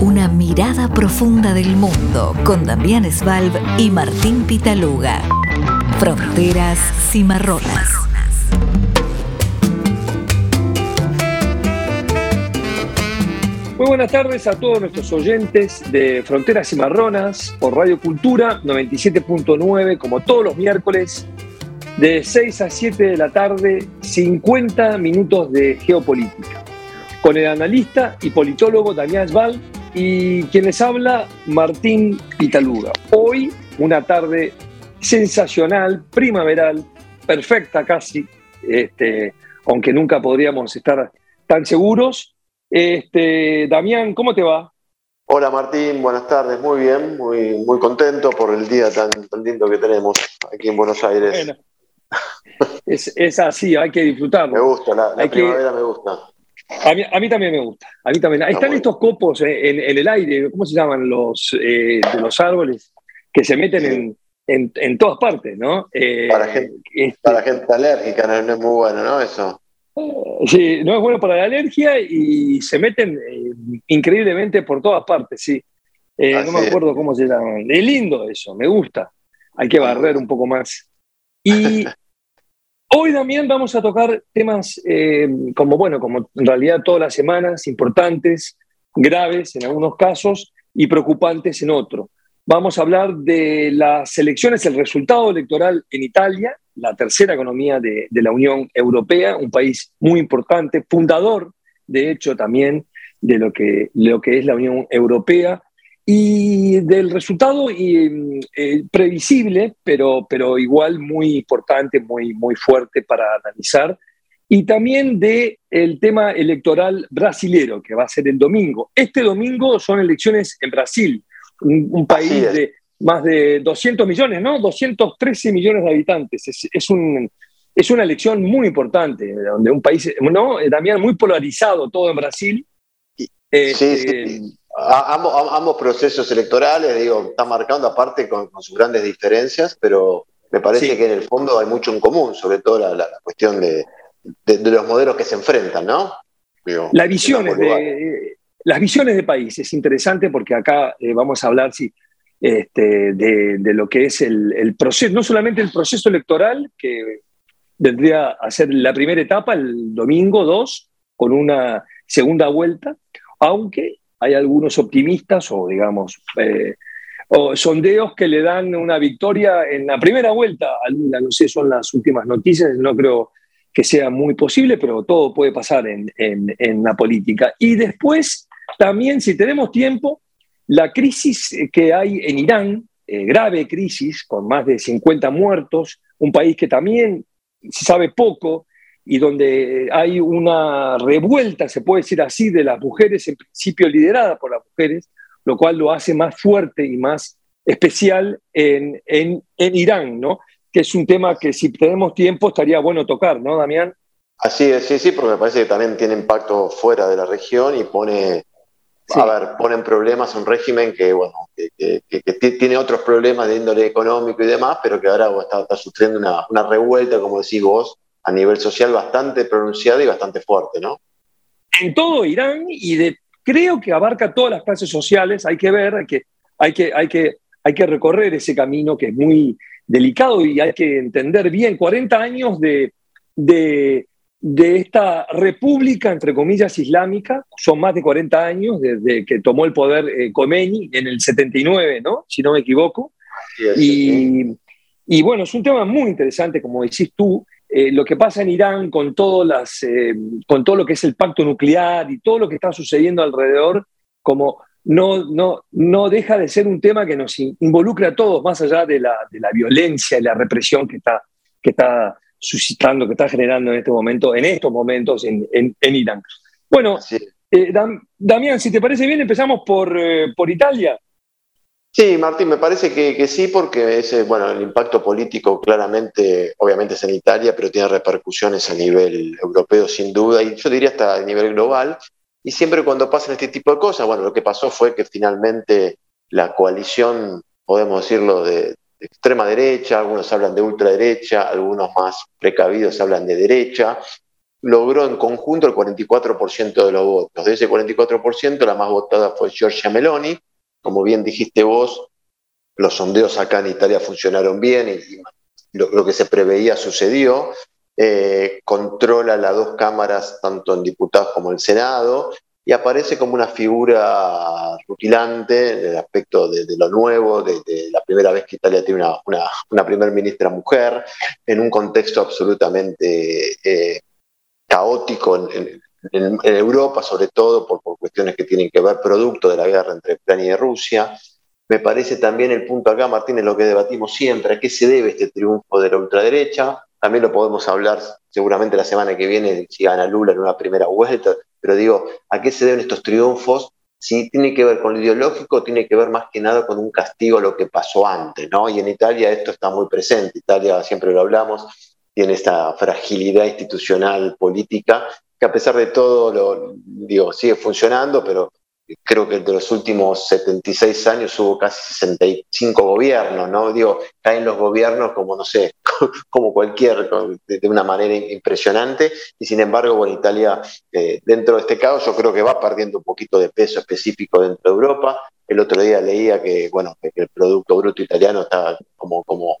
Una mirada profunda del mundo con Damián Svalb y Martín Pitaluga. Fronteras cimarronas. Muy buenas tardes a todos nuestros oyentes de Fronteras Cimarronas por Radio Cultura 97.9, como todos los miércoles, de 6 a 7 de la tarde, 50 minutos de geopolítica. Con el analista y politólogo Damián Svalb y quien les habla, Martín Pitaluga. Hoy, una tarde sensacional, primaveral, perfecta casi, este, aunque nunca podríamos estar tan seguros. Este, Damián, ¿cómo te va? Hola Martín, buenas tardes, muy bien, muy, muy contento por el día tan, lindo que tenemos aquí en Buenos Aires. es, así, hay que disfrutarlo. Me gusta, la, primavera me gusta. A mí, también me gusta. A mí también. Están estos copos en, el aire, ¿cómo se llaman? Los eh, de los árboles que se meten en, todas partes, ¿no? Eh, para, gente, este para gente alérgica no, es muy bueno, ¿no? Eso. Sí, no es bueno para la alergia y se meten eh, increíblemente por todas partes, sí. no me acuerdo cómo se llaman. Es lindo eso, me gusta. Hay que barrer un poco más. Y Hoy también vamos a tocar temas eh, como, bueno, como en realidad todas las semanas, importantes, graves en algunos casos y preocupantes en otros. Vamos a hablar de las elecciones, el resultado electoral en Italia, la tercera economía de, de la Unión Europea, un país muy importante, fundador, de hecho, también de lo que, lo que es la Unión Europea, y del resultado y, eh, previsible, pero, pero igual muy importante, muy, muy fuerte para analizar, y también del el tema electoral brasilero, que va a ser el domingo. Este domingo son elecciones en Brasil, un, país de más de 200 millones, ¿no? 213 millones de habitantes. Es, es, un, es una elección muy importante, donde un país, ¿no? También muy polarizado todo en Brasil. sí, ambos, procesos electorales, digo, están marcando aparte con, sus grandes diferencias, pero me parece que en el fondo hay mucho en común, sobre todo la, cuestión de, los modelos que se enfrentan, ¿no? las visiones de, las visiones de país es interesante porque acá eh, vamos a hablar sí, este, de, lo que es el, el, proceso, no solamente el proceso electoral, que vendría a ser la primera etapa el domingo 2, con una segunda vuelta, aunque hay algunos optimistas o, digamos, eh, o sondeos que le dan una victoria en la primera vuelta a Lula. No sé, son las últimas noticias, no creo que sea muy posible, pero todo puede pasar en, en, la política. Y después, también, si tenemos tiempo, la crisis que hay en Irán, eh, grave crisis, con más de 50 muertos, un país que también se sabe poco, y donde hay una revuelta, se puede decir así, de las mujeres, en principio liderada por las mujeres, lo cual lo hace más fuerte y más especial en, en, en Irán, ¿no? Que es un tema que si tenemos tiempo estaría bueno tocar, ¿no, Damián? Así es, sí, sí, porque me parece que también tiene impacto fuera de la región y pone, a ver, pone en problemas un régimen que, bueno, que, tiene otros problemas de índole económico y demás, pero que ahora está, está sufriendo una, una revuelta, como decís vos, a nivel social bastante pronunciada y bastante fuerte, ¿no? En todo Irán y de, creo que abarca todas las clases sociales, hay que ver, hay que, hay que, hay que, hay que recorrer ese camino que es muy delicado y hay que entender bien 40 años de, de, esta república, entre comillas, islámica, son más de 40 años desde que tomó el poder eh, Khomeini en el 79, ¿no? si no me equivoco. y, y bueno, es un tema muy interesante, como decís tú, eh, lo que pasa en Irán con, las, eh, con todo lo que es el pacto nuclear y todo lo que está sucediendo alrededor, como no, no, no deja de ser un tema que nos involucra a todos, más allá de la, de la violencia y la represión que está, que está suscitando, que está generando en este momento, en estos momentos en, en, Irán. Bueno, eh, Damián, si te parece bien, empezamos por, por Italia. Sí, Martín, me parece que, sí, porque ese, bueno, el impacto político claramente, obviamente es en Italia, pero tiene repercusiones a nivel europeo sin duda, y yo diría hasta a nivel global. Y siempre cuando pasan este tipo de cosas, bueno, lo que pasó fue que finalmente la coalición, podemos decirlo, de, extrema derecha, algunos hablan de ultraderecha, algunos más precavidos hablan de derecha, logró en conjunto el 44% de los votos. De ese 44%, la más votada fue Giorgia Meloni. Como bien dijiste vos, los sondeos acá en Italia funcionaron bien y, lo, que se preveía sucedió. Eh, controla las dos cámaras, tanto en diputados como en Senado, y aparece como una figura rutilante en el aspecto de, lo nuevo, de, la primera vez que Italia tiene una, una, primer ministra mujer, en un contexto absolutamente eh, caótico Europa, sobre todo por, por, cuestiones que tienen que ver producto de la guerra entre Ucrania y Rusia. Me parece también el punto acá, Martín, es lo que debatimos siempre, a qué se debe este triunfo de la ultraderecha. También lo podemos hablar seguramente la semana que viene si gana Lula en una primera vuelta, pero digo, ¿a qué se deben estos triunfos? Si tiene que ver con lo ideológico, tiene que ver más que nada con un castigo a lo que pasó antes, ¿no? Y en Italia esto está muy presente. Italia, siempre lo hablamos, tiene esta fragilidad institucional política que a pesar de todo, lo, digo, sigue funcionando, pero creo que de los últimos 76 años hubo casi 65 gobiernos, ¿no? Digo, caen los gobiernos como, no sé, como cualquier, de una manera impresionante, y sin embargo, bueno, Italia, eh, dentro de este caos, yo creo que va perdiendo un poquito de peso específico dentro de Europa. El otro día leía que, bueno, que el Producto Bruto italiano está como, como,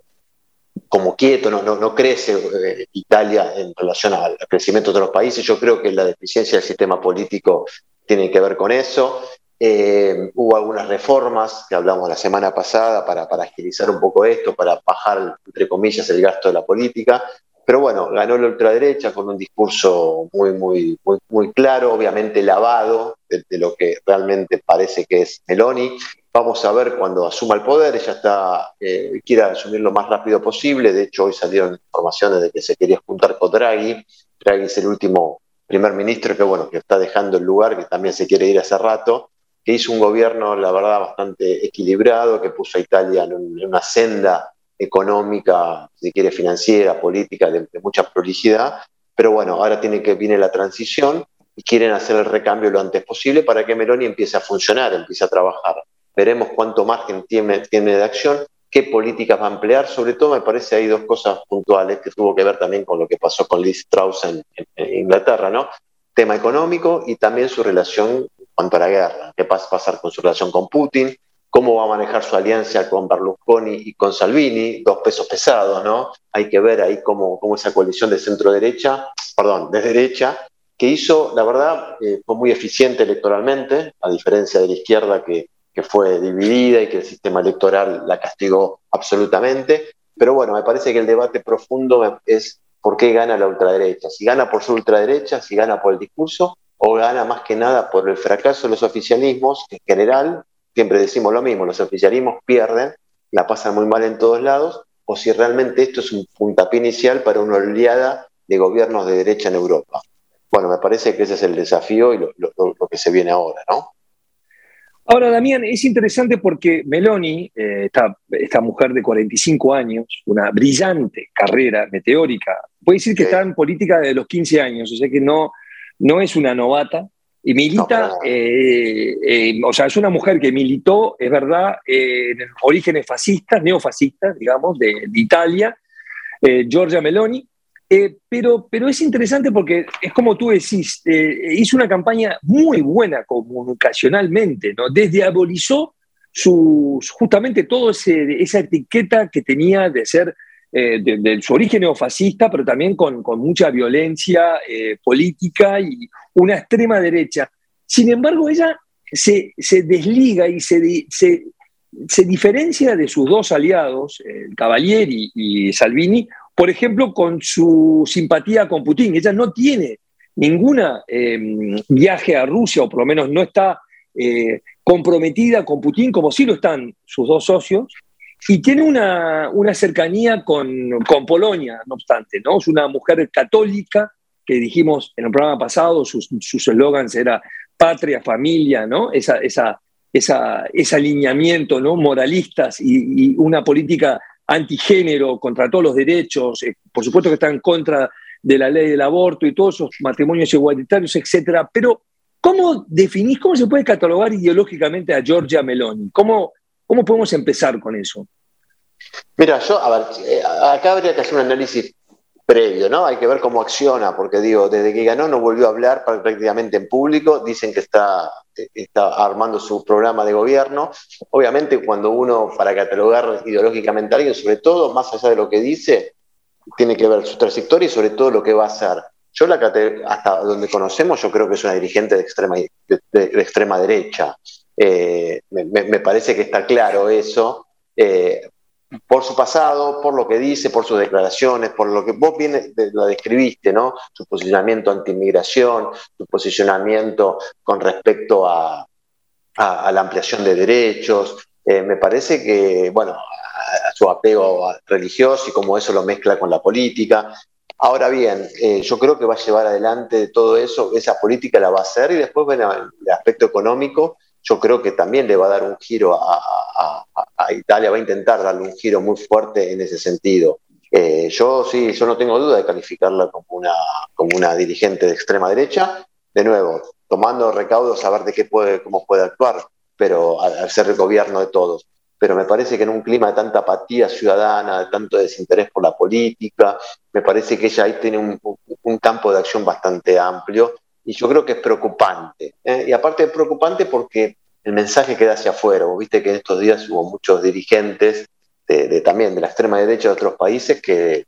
como quieto, no, no, no crece eh, Italia en relación al crecimiento de otros países. Yo creo que la deficiencia del sistema político tiene que ver con eso. Eh, hubo algunas reformas que hablamos la semana pasada para, agilizar un poco esto, para bajar, entre comillas, el gasto de la política. Pero bueno, ganó la ultraderecha con un discurso muy, muy, muy claro, obviamente lavado de, lo que realmente parece que es Meloni. Vamos a ver cuando asuma el poder, ella está, eh, quiere asumir lo más rápido posible. De hecho, hoy salieron informaciones de que se quería juntar con Draghi. Draghi es el último primer ministro que, bueno, que está dejando el lugar, que también se quiere ir hace rato que hizo un gobierno, la verdad, bastante equilibrado, que puso a Italia en, una senda económica, si quiere, financiera, política, de, mucha prolijidad. Pero bueno, ahora tiene que, viene la transición y quieren hacer el recambio lo antes posible para que Meloni empiece a funcionar, empiece a trabajar. Veremos cuánto margen tiene, tiene de acción, qué políticas va a emplear. Sobre todo, me parece, hay dos cosas puntuales que tuvo que ver también con lo que pasó con Liz Strauss en, Inglaterra, ¿no? Tema económico y también su relación a la guerra, qué va a pasar con su relación con Putin, cómo va a manejar su alianza con Berlusconi y con Salvini, dos pesos pesados, ¿no? Hay que ver ahí cómo, cómo esa coalición de centro-derecha, perdón, de derecha, que hizo, la verdad, eh, fue muy eficiente electoralmente, a diferencia de la izquierda que, que fue dividida y que el sistema electoral la castigó absolutamente. Pero bueno, me parece que el debate profundo es por qué gana la ultraderecha. Si gana por su ultraderecha, si gana por el discurso, o gana más que nada por el fracaso de los oficialismos, en general, siempre decimos lo mismo, los oficialismos pierden, la pasan muy mal en todos lados, o si realmente esto es un puntapié inicial para una oleada de gobiernos de derecha en Europa. Bueno, me parece que ese es el desafío y lo, que se viene ahora, ¿no? Ahora, Damián, es interesante porque Meloni, eh, esta, esta, mujer de 45 años, una brillante carrera meteórica, puede decir que está en política desde los 15 años, o sea que no, no es una novata y milita, eh, eh, o sea, es una mujer que militó, es verdad, en orígenes fascistas, neofascistas, digamos, de, Italia, eh, Giorgia Meloni, pero, pero es interesante porque es como tú decís, hizo una campaña muy buena comunicacionalmente, ¿no? Desdiabolizó sus, justamente toda esa etiqueta que tenía de ser eh, de, su origen neofascista, pero también con, mucha violencia eh, política y una extrema derecha. Sin embargo, ella se, desliga y se, se, diferencia de sus dos aliados, el Cavalieri y Salvini, por ejemplo, con su simpatía con Putin. Ella no tiene ninguna em, viaje a Rusia, o por lo menos no está eh, comprometida con Putin, como sí lo están sus dos socios, y tiene una, cercanía con, Polonia, no obstante, ¿no? Es una mujer católica, que dijimos en el programa pasado, sus, sus eslogans era patria, familia, ¿no? Esa, esa, ese alineamiento, ¿no? Moralistas y, una política antigénero contra todos los derechos, eh, por supuesto que está en contra de la ley del aborto y todos esos matrimonios igualitarios, etcétera. Pero, ¿cómo definís, cómo se puede catalogar ideológicamente a Giorgia Meloni? ¿Cómo, ¿Cómo podemos empezar con eso? Mira, yo, a ver, eh, acá habría que hacer un análisis previo, ¿no? Hay que ver cómo acciona, porque digo, desde que ganó no volvió a hablar prácticamente en público, dicen que está, está armando su programa de gobierno. Obviamente cuando uno, para catalogar ideológicamente a alguien, sobre todo, más allá de lo que dice, tiene que ver su trayectoria y sobre todo lo que va a hacer. Yo la hasta donde conocemos, yo creo que es una dirigente de extrema, de, extrema derecha. Eh, me, parece que está claro eso. Eh, por su pasado, por lo que dice, por sus declaraciones, por lo que vos bien lo describiste, ¿no? Su posicionamiento anti-inmigración, su posicionamiento con respecto a, la ampliación de derechos. Eh, me parece que, bueno, su apego religioso y cómo eso lo mezcla con la política. Ahora bien, eh, yo creo que va a llevar adelante todo eso, esa política la va a hacer y después, bueno, el aspecto económico yo creo que también le va a dar un giro a, Italia, va a intentar darle un giro muy fuerte en ese sentido. Eh, yo sí, yo no tengo duda de calificarla como una, como una dirigente de extrema derecha, de nuevo, tomando recaudos, saber de qué puede, cómo puede actuar, pero al ser el gobierno de todos. Pero me parece que en un clima de tanta apatía ciudadana, de tanto desinterés por la política, me parece que ella ahí tiene un, un campo de acción bastante amplio y yo creo que es preocupante. ¿eh? Y aparte es preocupante porque el mensaje queda hacia afuera. Vos viste que en estos días hubo muchos dirigentes de, también de la extrema derecha de otros países que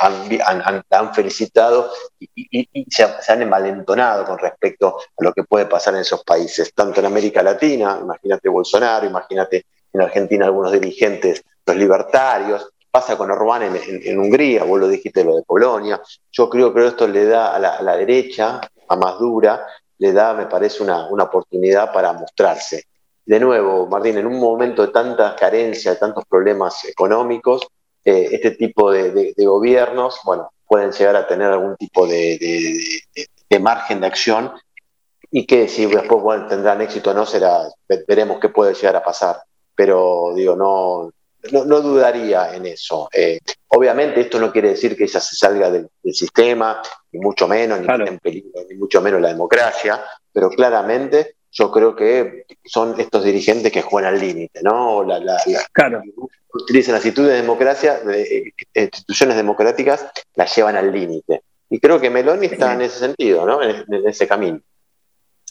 han, han, felicitado y, se, han envalentonado con respecto a lo que puede pasar en esos países, tanto en América Latina, imagínate Bolsonaro, imagínate en Argentina algunos dirigentes, los libertarios, pasa con Orbán en, Hungría, vos lo dijiste lo de Polonia, yo creo que esto le da a la, a la derecha más dura, le da, me parece, una, oportunidad para mostrarse. De nuevo, Martín, en un momento de tanta carencia, de tantos problemas económicos, eh, este tipo de, gobiernos, bueno, pueden llegar a tener algún tipo de, margen de acción y que si después tendrán éxito o no, será, veremos qué puede llegar a pasar. Pero digo, no, no, dudaría en eso. Eh, obviamente esto no quiere decir que ella se salga del, sistema, ni mucho menos, ni en peligro, ni mucho menos la democracia, pero claramente yo creo que son estos dirigentes que juegan al límite, ¿no? La, claro. Utilizan las instituciones de democracia, de, instituciones democráticas, las llevan al límite. Y creo que Meloni está en ese sentido, ¿no? En, en, ese camino.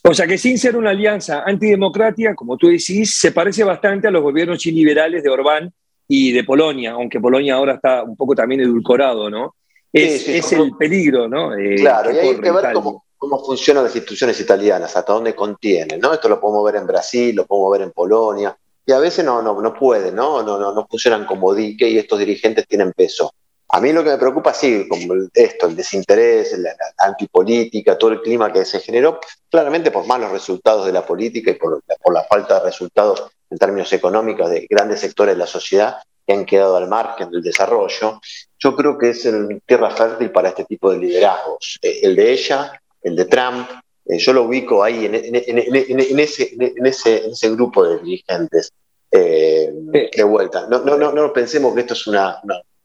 O sea que sin ser una alianza antidemocrática, como tú decís, se parece bastante a los gobiernos iliberales de Orbán y de Polonia, aunque Polonia ahora está un poco también edulcorado, ¿no? Es, el peligro, ¿no? Eh, claro, y hay que ver cómo, funcionan las instituciones italianas, hasta dónde contienen, ¿no? Esto lo podemos ver en Brasil, lo podemos ver en Polonia, y a veces no, no, no pueden, ¿no? No, no, no funcionan como dique y estos dirigentes tienen peso. A mí lo que me preocupa, sí, como esto, el desinterés, la, antipolítica, todo el clima que se generó, claramente por malos resultados de la política y por, por la falta de resultados en términos económicos de grandes sectores de la sociedad que han quedado al margen del desarrollo, yo creo que es el tierra fértil para este tipo de liderazgos. Eh, el de ella, el de Trump, eh, yo lo ubico ahí en, ese, ese, grupo de dirigentes. Eh, de vuelta. No, no, no, no pensemos que esto es una,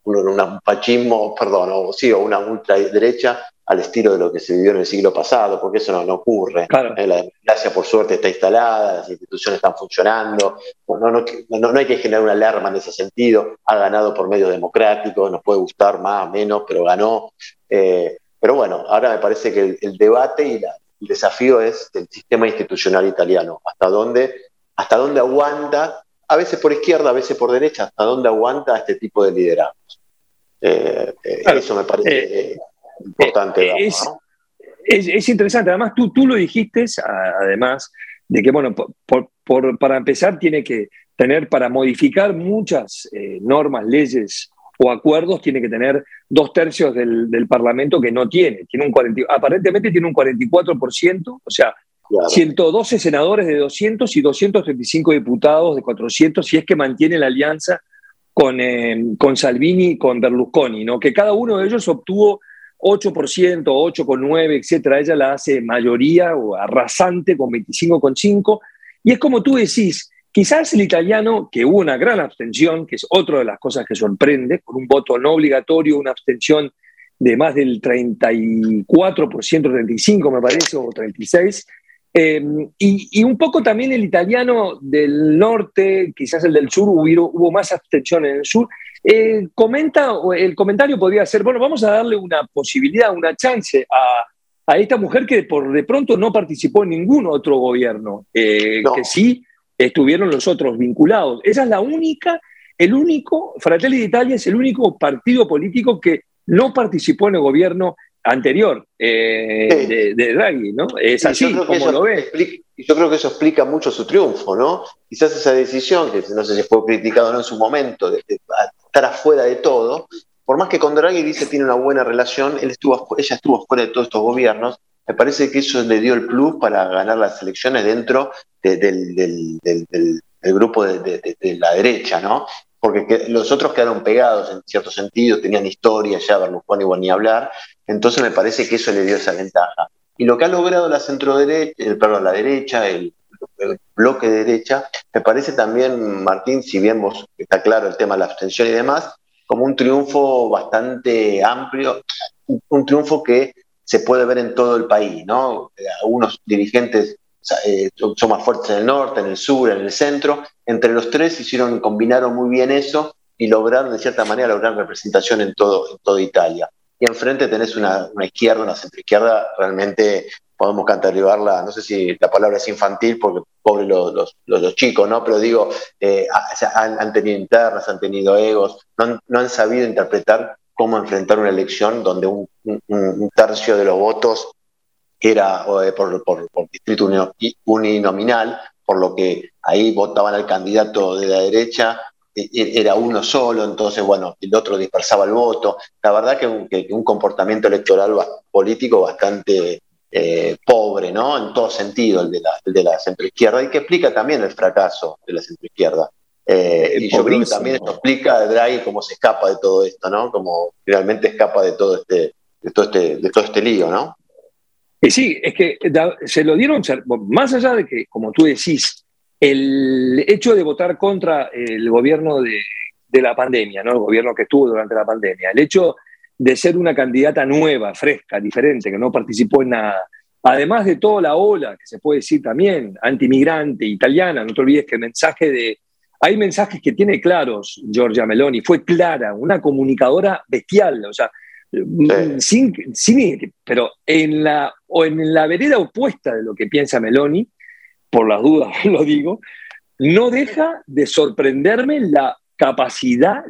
un fascismo, perdón, o, sí, o una ultraderecha al estilo de lo que se vivió en el siglo pasado, porque eso no, ocurre. Eh, la democracia, por suerte, está instalada, las instituciones están funcionando, no, no, hay que generar una alarma en ese sentido, ha ganado por medios democráticos, nos puede gustar más, menos, pero ganó. Eh, pero bueno, ahora me parece que el, debate y el desafío es el sistema institucional italiano, hasta dónde, hasta dónde aguanta, a veces por izquierda, a veces por derecha, hasta dónde aguanta este tipo de liderazgos. Eh, eso me parece importante. Es, interesante, además tú, tú lo dijiste, además de que, bueno, para empezar tiene que tener, para modificar muchas eh, normas, leyes o acuerdos, tiene que tener dos tercios del, Parlamento que no tiene. tiene un 40, aparentemente tiene un 44%, o sea, 112 senadores de 200 y 235 diputados de 400, si es que mantiene la alianza con, eh, con Salvini y con Berlusconi, ¿no? que cada uno de ellos obtuvo 8%, 8,9%, etcétera. Ella la hace mayoría o arrasante con 25,5%. Y es como tú decís, quizás el italiano, que hubo una gran abstención, que es otra de las cosas que sorprende, con un voto no obligatorio, una abstención de más del 34%, 35% me parece, o 36%, Em, y, un poco también el italiano del norte, quizás el del sur, hubo, hubo más abstención en el sur. Eh, comenta, el comentario podría ser, bueno, vamos a darle una posibilidad, una chance a, a esta mujer que por de pronto no participó en ningún otro gobierno, eh, que sí estuvieron los otros vinculados. Esa es la única, el único, Fratelli d'Italia es el único partido político que no participó en el gobierno anterior eh, de, Draghi, ¿no? Es así, como lo ve. yo creo que eso explica mucho su triunfo, ¿no? Quizás esa decisión, que no sé si fue criticado no en su momento, de, estar afuera de todo, por más que con Draghi dice tiene una buena relación, él estuvo, ella estuvo fuera de todos estos gobiernos, me parece que eso le dio el plus para ganar las elecciones dentro del, del, grupo de, la derecha, ¿no? Porque los otros quedaron pegados en cierto sentido, tenían historia, ya Berlusconi igual ni hablar, entonces me parece que eso le dio esa ventaja. Y lo que ha logrado la centro derecha, el, perdón, la derecha, el, bloque de derecha, me parece también, Martín, si bien vos está claro el tema de la abstención y demás, como un triunfo bastante amplio, un, triunfo que se puede ver en todo el país, ¿no? Algunos dirigentes eh, son más fuertes en el norte, en el sur, en el centro. Entre los tres hicieron, combinaron muy bien eso y lograron, de cierta manera, lograr representación en todo, en toda Italia y enfrente tenés una, izquierda, una centroizquierda, realmente podemos cantarribarla, no sé si la palabra es infantil, porque pobre los, los, chicos, ¿no? Pero digo, eh, han, tenido internas, han tenido egos, no han, sabido interpretar cómo enfrentar una elección donde un, tercio de los votos era eh, por, por, por, distrito uninominal, por lo que ahí votaban al candidato de la derecha era uno solo, entonces, bueno, el otro dispersaba el voto. La verdad que un, un comportamiento electoral político bastante eh, pobre, ¿no? En todo sentido, el de la, el de la centroizquierda, y que explica también el fracaso de la centroizquierda. Eh, y yo creo que también esto explica a Draghi cómo se escapa de todo esto, ¿no? Como realmente escapa de todo este, de todo este, de todo este lío, ¿no? Y sí, es que se lo dieron, más allá de que, como tú decís, el hecho de votar contra el gobierno de, la pandemia, ¿no? el gobierno que estuvo durante la pandemia, el hecho de ser una candidata nueva, fresca, diferente, que no participó en nada, además de toda la ola, que se puede decir también, antimigrante, italiana, no te olvides que el mensaje de... Hay mensajes que tiene claros Giorgia Meloni, fue clara, una comunicadora bestial, o sea, sin, sin, pero en la, o en la vereda opuesta de lo que piensa Meloni, por las dudas lo digo, no deja de sorprenderme la capacidad,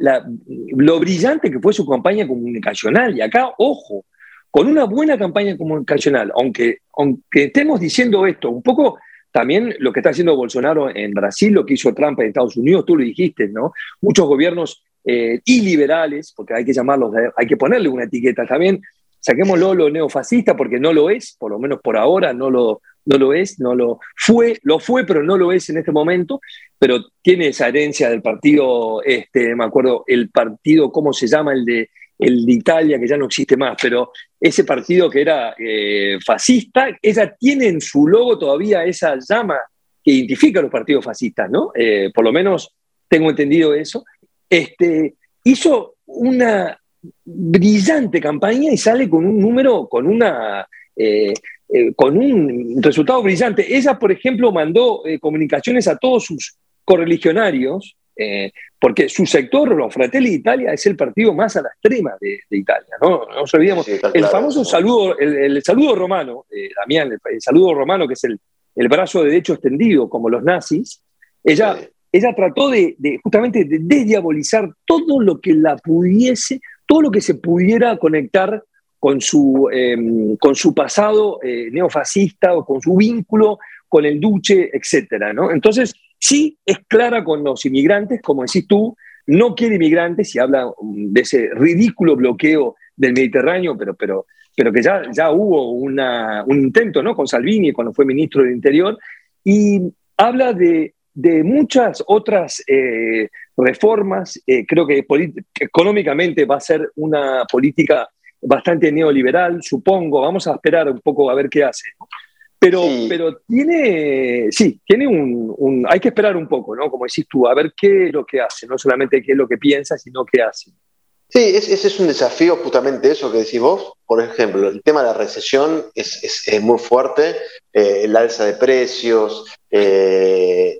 lo brillante que fue su campaña comunicacional. Y acá, ojo, con una buena campaña comunicacional, aunque, aunque estemos diciendo esto, un poco también lo que está haciendo Bolsonaro en Brasil, lo que hizo Trump en Estados Unidos, tú lo dijiste, ¿no? Muchos gobiernos eh, iliberales, porque hay que llamarlos, hay que ponerle una etiqueta también, saquémoslo lo neofascista, porque no lo es, por lo menos por ahora no lo, no lo es, no lo fue, lo fue, pero no lo es en este momento, pero tiene esa herencia del partido, este, me acuerdo, el partido, ¿cómo se llama? El de, el de Italia, que ya no existe más, pero ese partido que era eh, fascista, ella tiene en su logo todavía esa llama que identifica a los partidos fascistas, ¿no? Eh, por lo menos tengo entendido eso. Este, hizo una brillante campaña y sale con un número, con una... Eh, eh, con un resultado brillante. Ella, por ejemplo, mandó eh, comunicaciones a todos sus correligionarios, eh, porque su sector, los Fratelli d'Italia, es el partido más a la extrema de, Italia. No, no nos olvidemos. el famoso saludo, el, saludo romano, Damián, el, saludo romano, que es el, brazo de derecho extendido, como los nazis, ella, ella trató de, de, justamente de desdiabolizar todo lo que la pudiese, todo lo que se pudiera conectar con su, em, con su pasado eh, neofascista o con su vínculo con el duce, etc. ¿no? Entonces, sí es clara con los inmigrantes, como decís tú, no quiere inmigrantes y habla um, de ese ridículo bloqueo del Mediterráneo, pero, pero, pero que ya, ya hubo un intento ¿no? con Salvini cuando fue ministro del Interior, y habla de, de muchas otras eh, reformas, eh, creo que económicamente va a ser una política bastante neoliberal, supongo. Vamos a esperar un poco a ver qué hace. Pero, pero tiene, sí, tiene un, hay que esperar un poco, ¿no? Como decís tú, a ver qué es lo que hace, no solamente qué es lo que piensa, sino qué hace. Sí, ese es un desafío justamente eso que decís vos. Por ejemplo, el tema de la recesión es, muy fuerte, eh, el alza de precios, eh,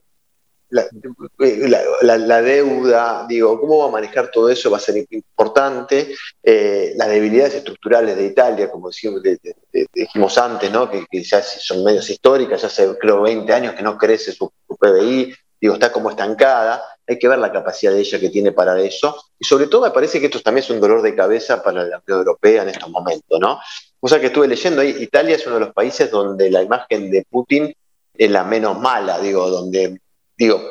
la, deuda, digo, cómo va a manejar todo eso va a ser importante. Eh, las debilidades estructurales de Italia, como dijimos antes, ¿no? que, ya son medios históricas, ya hace creo 20 años que no crece su, PBI, digo, está como estancada. Hay que ver la capacidad de ella que tiene para eso. Y sobre todo me parece que esto también es un dolor de cabeza para la Unión Europea en estos momentos, ¿no? O sea que estuve leyendo ahí, Italia es uno de los países donde la imagen de Putin es la menos mala, digo, donde digo,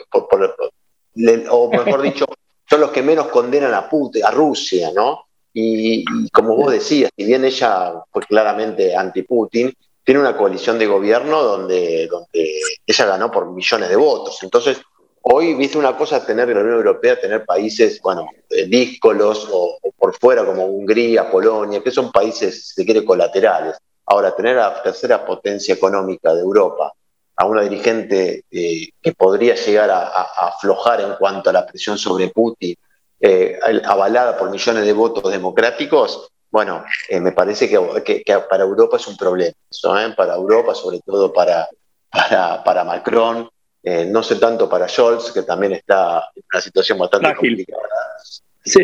o mejor dicho, son los que menos condenan a Putin, a Rusia, ¿no? Y, como vos decías, si bien ella fue claramente anti-Putin, tiene una coalición de gobierno donde, donde ella ganó por millones de votos. Entonces, hoy, viste una cosa tener en la Unión Europea, tener países, bueno, eh, díscolos o, o, por fuera como Hungría, Polonia, que son países, si se quiere, colaterales. Ahora, tener a la tercera potencia económica de Europa a una dirigente eh, que podría llegar a, aflojar en cuanto a la presión sobre Putin, eh, avalada por millones de votos democráticos, bueno, eh, me parece que, para Europa es un problema. para Europa, sobre todo para, para, Macron, no sé tanto para Scholz, que también está en una situación bastante complicada. Sí.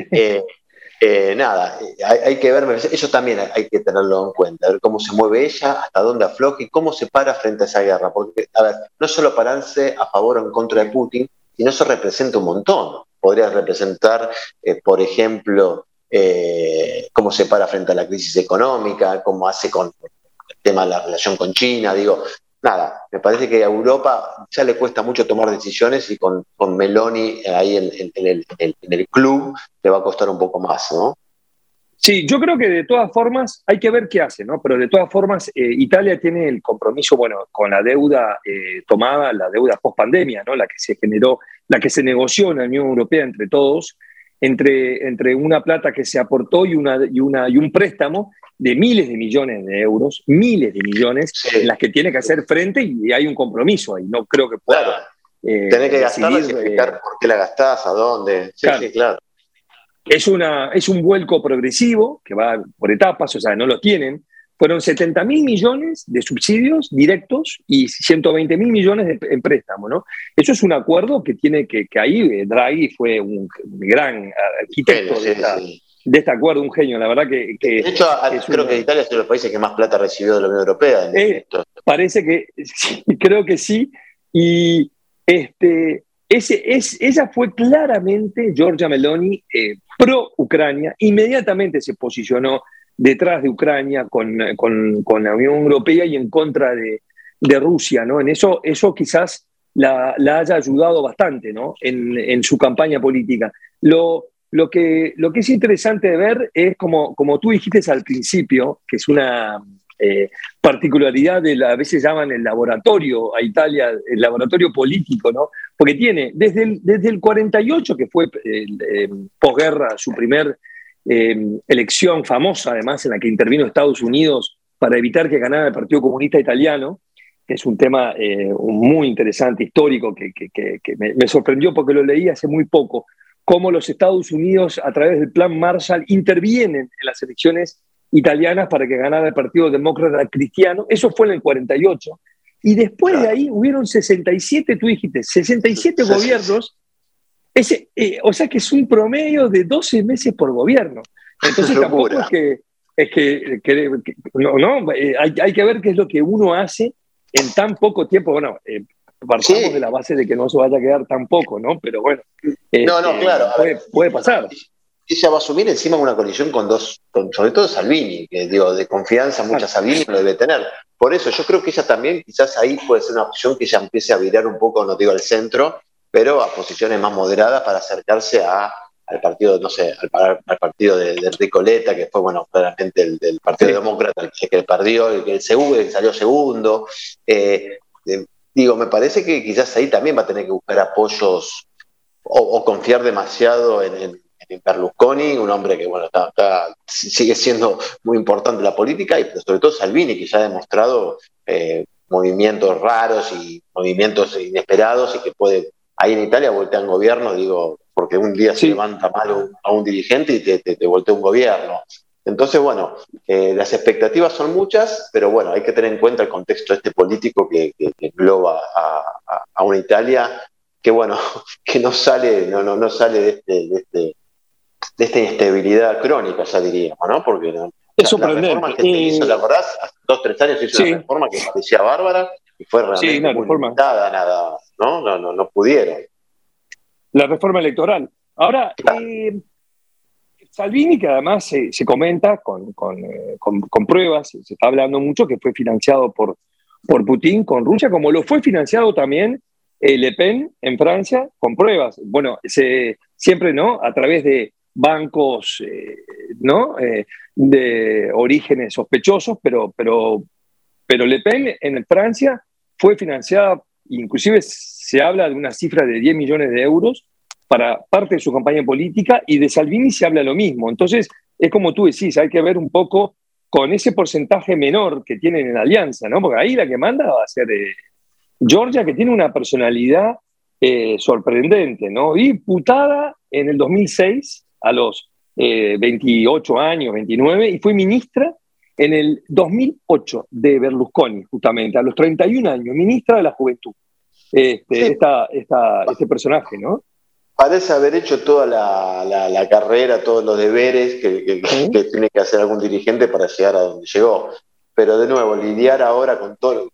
Eh, nada, hay, que ver, eso también hay que tenerlo en cuenta, ver cómo se mueve ella, hasta dónde afloja y cómo se para frente a esa guerra. Porque, a ver, no solo pararse a favor o en contra de Putin, sino eso representa un montón. Podría representar, eh, por ejemplo, eh, cómo se para frente a la crisis económica, cómo hace con el tema de la relación con China. Digo, nada, me parece que a Europa ya le cuesta mucho tomar decisiones y con, Meloni ahí en, el, club le va a costar un poco más, ¿no? Sí, yo creo que de todas formas hay que ver qué hace, ¿no? Pero de todas formas eh, Italia tiene el compromiso, bueno, con la deuda eh, tomada, la deuda post pandemia, ¿no? La que se generó, la que se negoció en la Unión Europea entre todos, entre, entre una plata que se aportó y, una, y, una, y un préstamo de miles de millones de euros, miles de millones, en las que tiene que hacer frente y hay un compromiso ahí. No creo que pueda. Claro. Eh, que gastarla y explicar eh, por qué la gastás, a dónde. Sí, claro. claro. Es, una, es un vuelco progresivo que va por etapas, o sea, no lo tienen. Fueron 70 mil millones de subsidios directos y 120 mil millones de, en préstamo, ¿no? Eso es un acuerdo que tiene que, que ahí eh, Draghi fue un gran arquitecto de, esta, de este acuerdo, un genio, la verdad que... de hecho, creo que Italia es uno de los países que más plata recibió de la Unión Europea. Eh, parece que, creo que sí, y este, ese, es, ella fue claramente, Giorgia Meloni, eh, pro-Ucrania, inmediatamente se posicionó detrás de Ucrania con, con, la Unión Europea y en contra de, de Rusia, ¿no? En eso, eso quizás la, la haya ayudado bastante, ¿no? En, en su campaña política. Lo, lo que, lo que es interesante de ver es, como, como tú dijiste al principio, que es una eh, particularidad de la, a veces llaman el laboratorio a Italia, el laboratorio político, ¿no? Porque tiene desde el, desde el 48, que fue eh, posguerra su primer eh, elección famosa, además, en la que intervino Estados Unidos para evitar que ganara el Partido Comunista Italiano, que es un tema muy interesante, histórico, que, me, me, sorprendió porque lo leí hace muy poco, cómo los Estados Unidos, a través del Plan Marshall, intervienen en las elecciones italianas para que ganara el Partido Demócrata Cristiano. Eso fue en el 48. Y después de ahí hubieron 67, tú dijiste, 67 gobiernos. Ese, eh, o sea que es un promedio de 12 meses por gobierno. Entonces tampoco es que, es que, no, no eh, hay, hay, que ver qué es lo que uno hace en tan poco tiempo. Bueno, eh, partamos de la base de que no se vaya a quedar tampoco, ¿no? Pero bueno. no, no, este, claro. Puede, pasar. Ella va a asumir encima una colisión con dos, sobre todo Salvini, que digo, de confianza mucha Salvini lo debe tener. Por eso yo creo que ella también, quizás ahí puede ser una opción que ella empiece a virar un poco, no digo al centro, pero a posiciones más moderadas para acercarse a, al partido, no sé, al, partido de, de, Enrico Leta, que fue, bueno, claramente el del Partido Demócrata, el que, perdió, el que, salió segundo. Eh, Digo, me parece que quizás ahí también va a tener que buscar apoyos o, confiar demasiado en, Berlusconi, un hombre que bueno sigue siendo muy importante en la política, y sobre todo Salvini, que ya ha demostrado eh, movimientos raros y movimientos inesperados y que puede, ahí en Italia voltean gobierno, digo, porque un día se levanta mal a un dirigente y te, te, voltea un gobierno. Entonces, bueno, eh, las expectativas son muchas, pero bueno, hay que tener en cuenta el contexto este político que, engloba a, una Italia que, bueno, que no sale, no, no, no sale de, este, de, este, de esta inestabilidad crónica, ya diríamos, ¿no? Porque es sorprendente. La reforma que hizo, ¿la acordás? Hace dos, tres años hizo una reforma que parecía bárbara y fue realmente sí, nada, ¿no? No, no, no pudieron. La reforma electoral. Ahora, eh, Salvini, que además se, comenta con, eh, con, con, pruebas, se está hablando mucho que fue financiado por, por Putin con Rusia, como lo fue financiado también eh, Le Pen en Francia con pruebas. Bueno, se, siempre, ¿no? A través de bancos, ¿no? de orígenes sospechosos, pero, pero, pero Le Pen en Francia fue financiada, inclusive se habla de una cifra de 10 millones de euros para parte de su campaña política y de Salvini se habla lo mismo. Entonces, es como tú decís, hay que ver un poco con ese porcentaje menor que tienen en alianza, ¿no? Porque ahí la que manda va a ser eh, Georgia, que tiene una personalidad eh, sorprendente, ¿no? Diputada en el 2006 a los 28 eh, años, 29, y fue ministra en el 2008 de Berlusconi, justamente, a los 31 años, ministra de la Juventud. Este, este personaje, ¿no? Parece haber hecho toda la, carrera, todos los deberes que, tiene que hacer algún dirigente para llegar a donde llegó. Pero de nuevo, lidiar ahora con todo,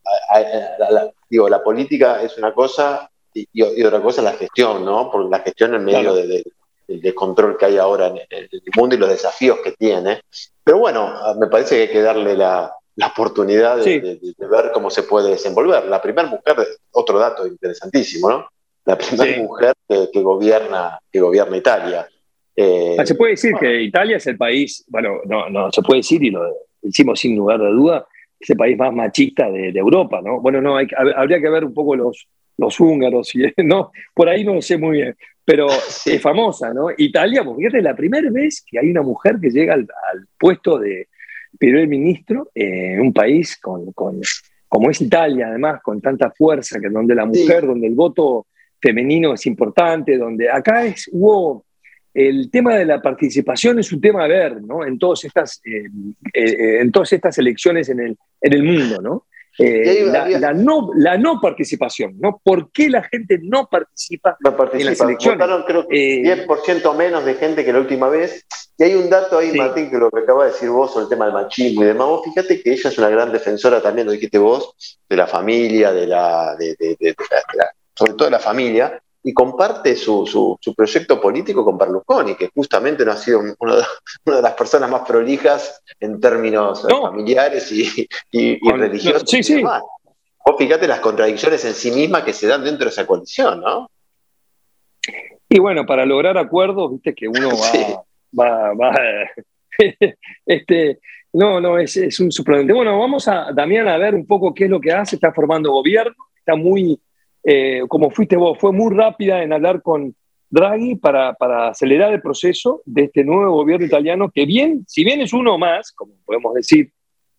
la, digo, la política es una cosa y, otra cosa es la gestión, ¿no? Porque la gestión en medio de, el descontrol que hay ahora en el mundo y los desafíos que tiene. Pero bueno, me parece que hay que darle la, oportunidad de, ver cómo se puede desenvolver. La primera mujer, otro dato interesantísimo, ¿no? La primera mujer que, gobierna, que gobierna Italia. Eh, se puede decir que Italia es el país, bueno, no, no, se puede decir y lo decimos sin lugar de duda, es el país más machista de, Europa, ¿no? Bueno, no, habría que ver un poco los, los húngaros, y, ¿no? Por ahí no lo sé muy bien, pero es famosa, ¿no? Italia, porque fíjate, es la primera vez que hay una mujer que llega al, puesto de primer ministro en un país con, como es Italia, además, con tanta fuerza, que donde la mujer, donde el voto femenino es importante, donde acá es, hubo, el tema de la participación es un tema a ver, ¿no? En todas estas, eh, eh, en todas estas elecciones en el, en el mundo, ¿no? Eh, la, no, la no participación, ¿no? ¿Por qué la gente no participa, en las elecciones? Votaron creo que 10% eh, menos de gente que la última vez. Y hay un dato ahí, Martín, que lo que acaba de decir vos sobre el tema del machismo y demás. Vos fíjate que ella es una gran defensora también, lo dijiste vos, de la familia, de la, de, sobre todo de la familia y comparte su, su, proyecto político con Berlusconi, que justamente no ha sido una de, las personas más prolijas en términos familiares y, religiosos. Sí, sí. Vos fíjate las contradicciones en sí mismas que se dan dentro de esa coalición, ¿no? Y bueno, para lograr acuerdos, viste que uno va, va, este, no, no, es, es un suplemento. Bueno, vamos a, Damián, a ver un poco qué es lo que hace, está formando gobierno, está muy eh, como fuiste vos, fue muy rápida en hablar con Draghi para, para, acelerar el proceso de este nuevo gobierno italiano, que bien, si bien es uno más, como podemos decir,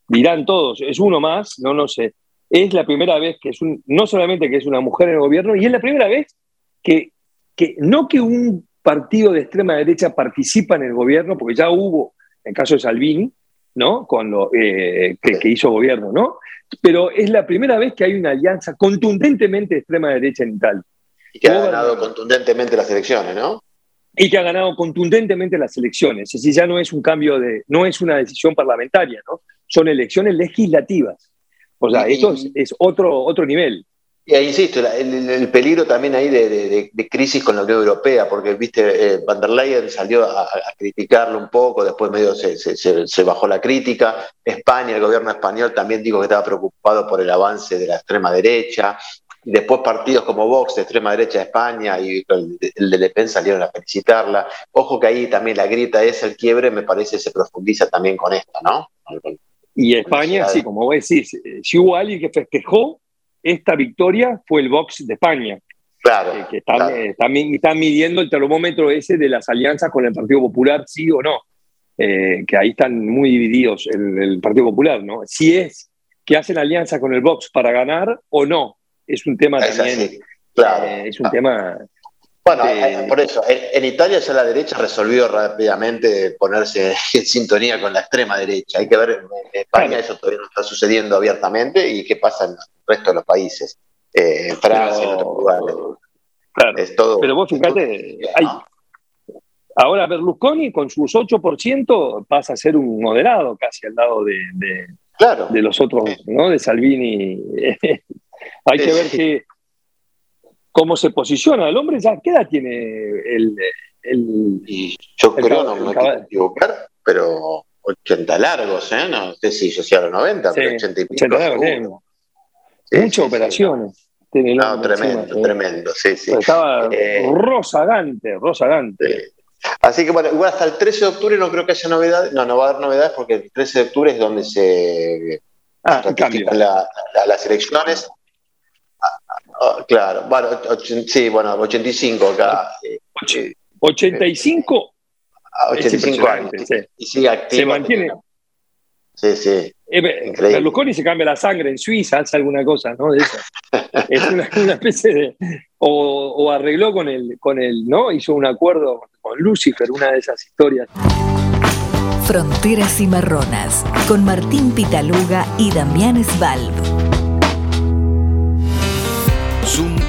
dirán todos, es uno más, no, no sé, es la primera vez que es un, no solamente que es una mujer en el gobierno, y es la primera vez que, que no que un partido de extrema derecha participa en el gobierno, porque ya hubo, en el caso de Salvini, ¿no? Con lo eh, que, que, hizo gobierno, ¿no? pero es la primera vez que hay una alianza contundentemente de extrema derecha en Italia. Y que ha ganado contundentemente las elecciones, ¿no? Y que ha ganado contundentemente las elecciones. Es decir, ya no es un cambio de, no es una decisión parlamentaria, ¿no? Son elecciones legislativas. O sea, esto es, otro, otro nivel. Y ahí insisto, el, peligro también ahí de, crisis con la Unión Europea, porque viste, eh, Van der Leyen salió a, criticarlo un poco, después medio se, bajó la crítica. España, el gobierno español también dijo que estaba preocupado por el avance de la extrema derecha. Y después partidos como Vox, de extrema derecha de España, y el, de Le Pen salieron a felicitarla. Ojo que ahí también la grita es el quiebre, me parece, se profundiza también con esta, ¿no? y España, sí, como vos decís, eh, si hubo alguien que festejó esta victoria fue el Vox de España. Claro. que están, eh, están, midiendo el termómetro ese de las alianzas con el Partido Popular, sí o no. Eh, que ahí están muy divididos el, Partido Popular, ¿no? Si es que hacen alianza con el Vox para ganar o no, es un tema también. Claro, eh, es un tema. Bueno, eh, por eso, en, Italia ya la derecha resolvió rápidamente ponerse en sintonía con la extrema derecha. Hay que ver, en España eso todavía no está sucediendo abiertamente y qué pasa en el resto de los países. Eh, en Francia, en otros lugares. Claro. Pero vos fíjate, ahora Berlusconi con sus 8% pasa a ser un moderado casi al lado de, de, los otros, ¿no? De Salvini. hay que ver que cómo se posiciona. El hombre ya, ¿qué edad tiene el... yo creo, no me quiero equivocar, pero 80 largos, ¿eh? No sé si yo sea los 90, pero 80 y pico. 80 largos, Muchas operaciones. no, tremendo, tremendo, sí, sí. estaba eh, rosagante, rosagante. Así que bueno, igual hasta el 13 de octubre no creo que haya novedades, no, no va a haber novedades porque el 13 de octubre es donde se ah, las elecciones Oh, claro, bueno, sí, bueno, 85 acá. 85. 85 años. Y sigue activo. Se mantiene. Sí, sí. Eh, Berlusconi se cambia la sangre en Suiza, hace alguna cosa, ¿no? De eso. es una, especie de. O, arregló con el, con el, ¿no? Hizo un acuerdo con Lucifer, una de esas historias. Fronteras y Marronas, con Martín Pitaluga y Damián Svalb. Zoom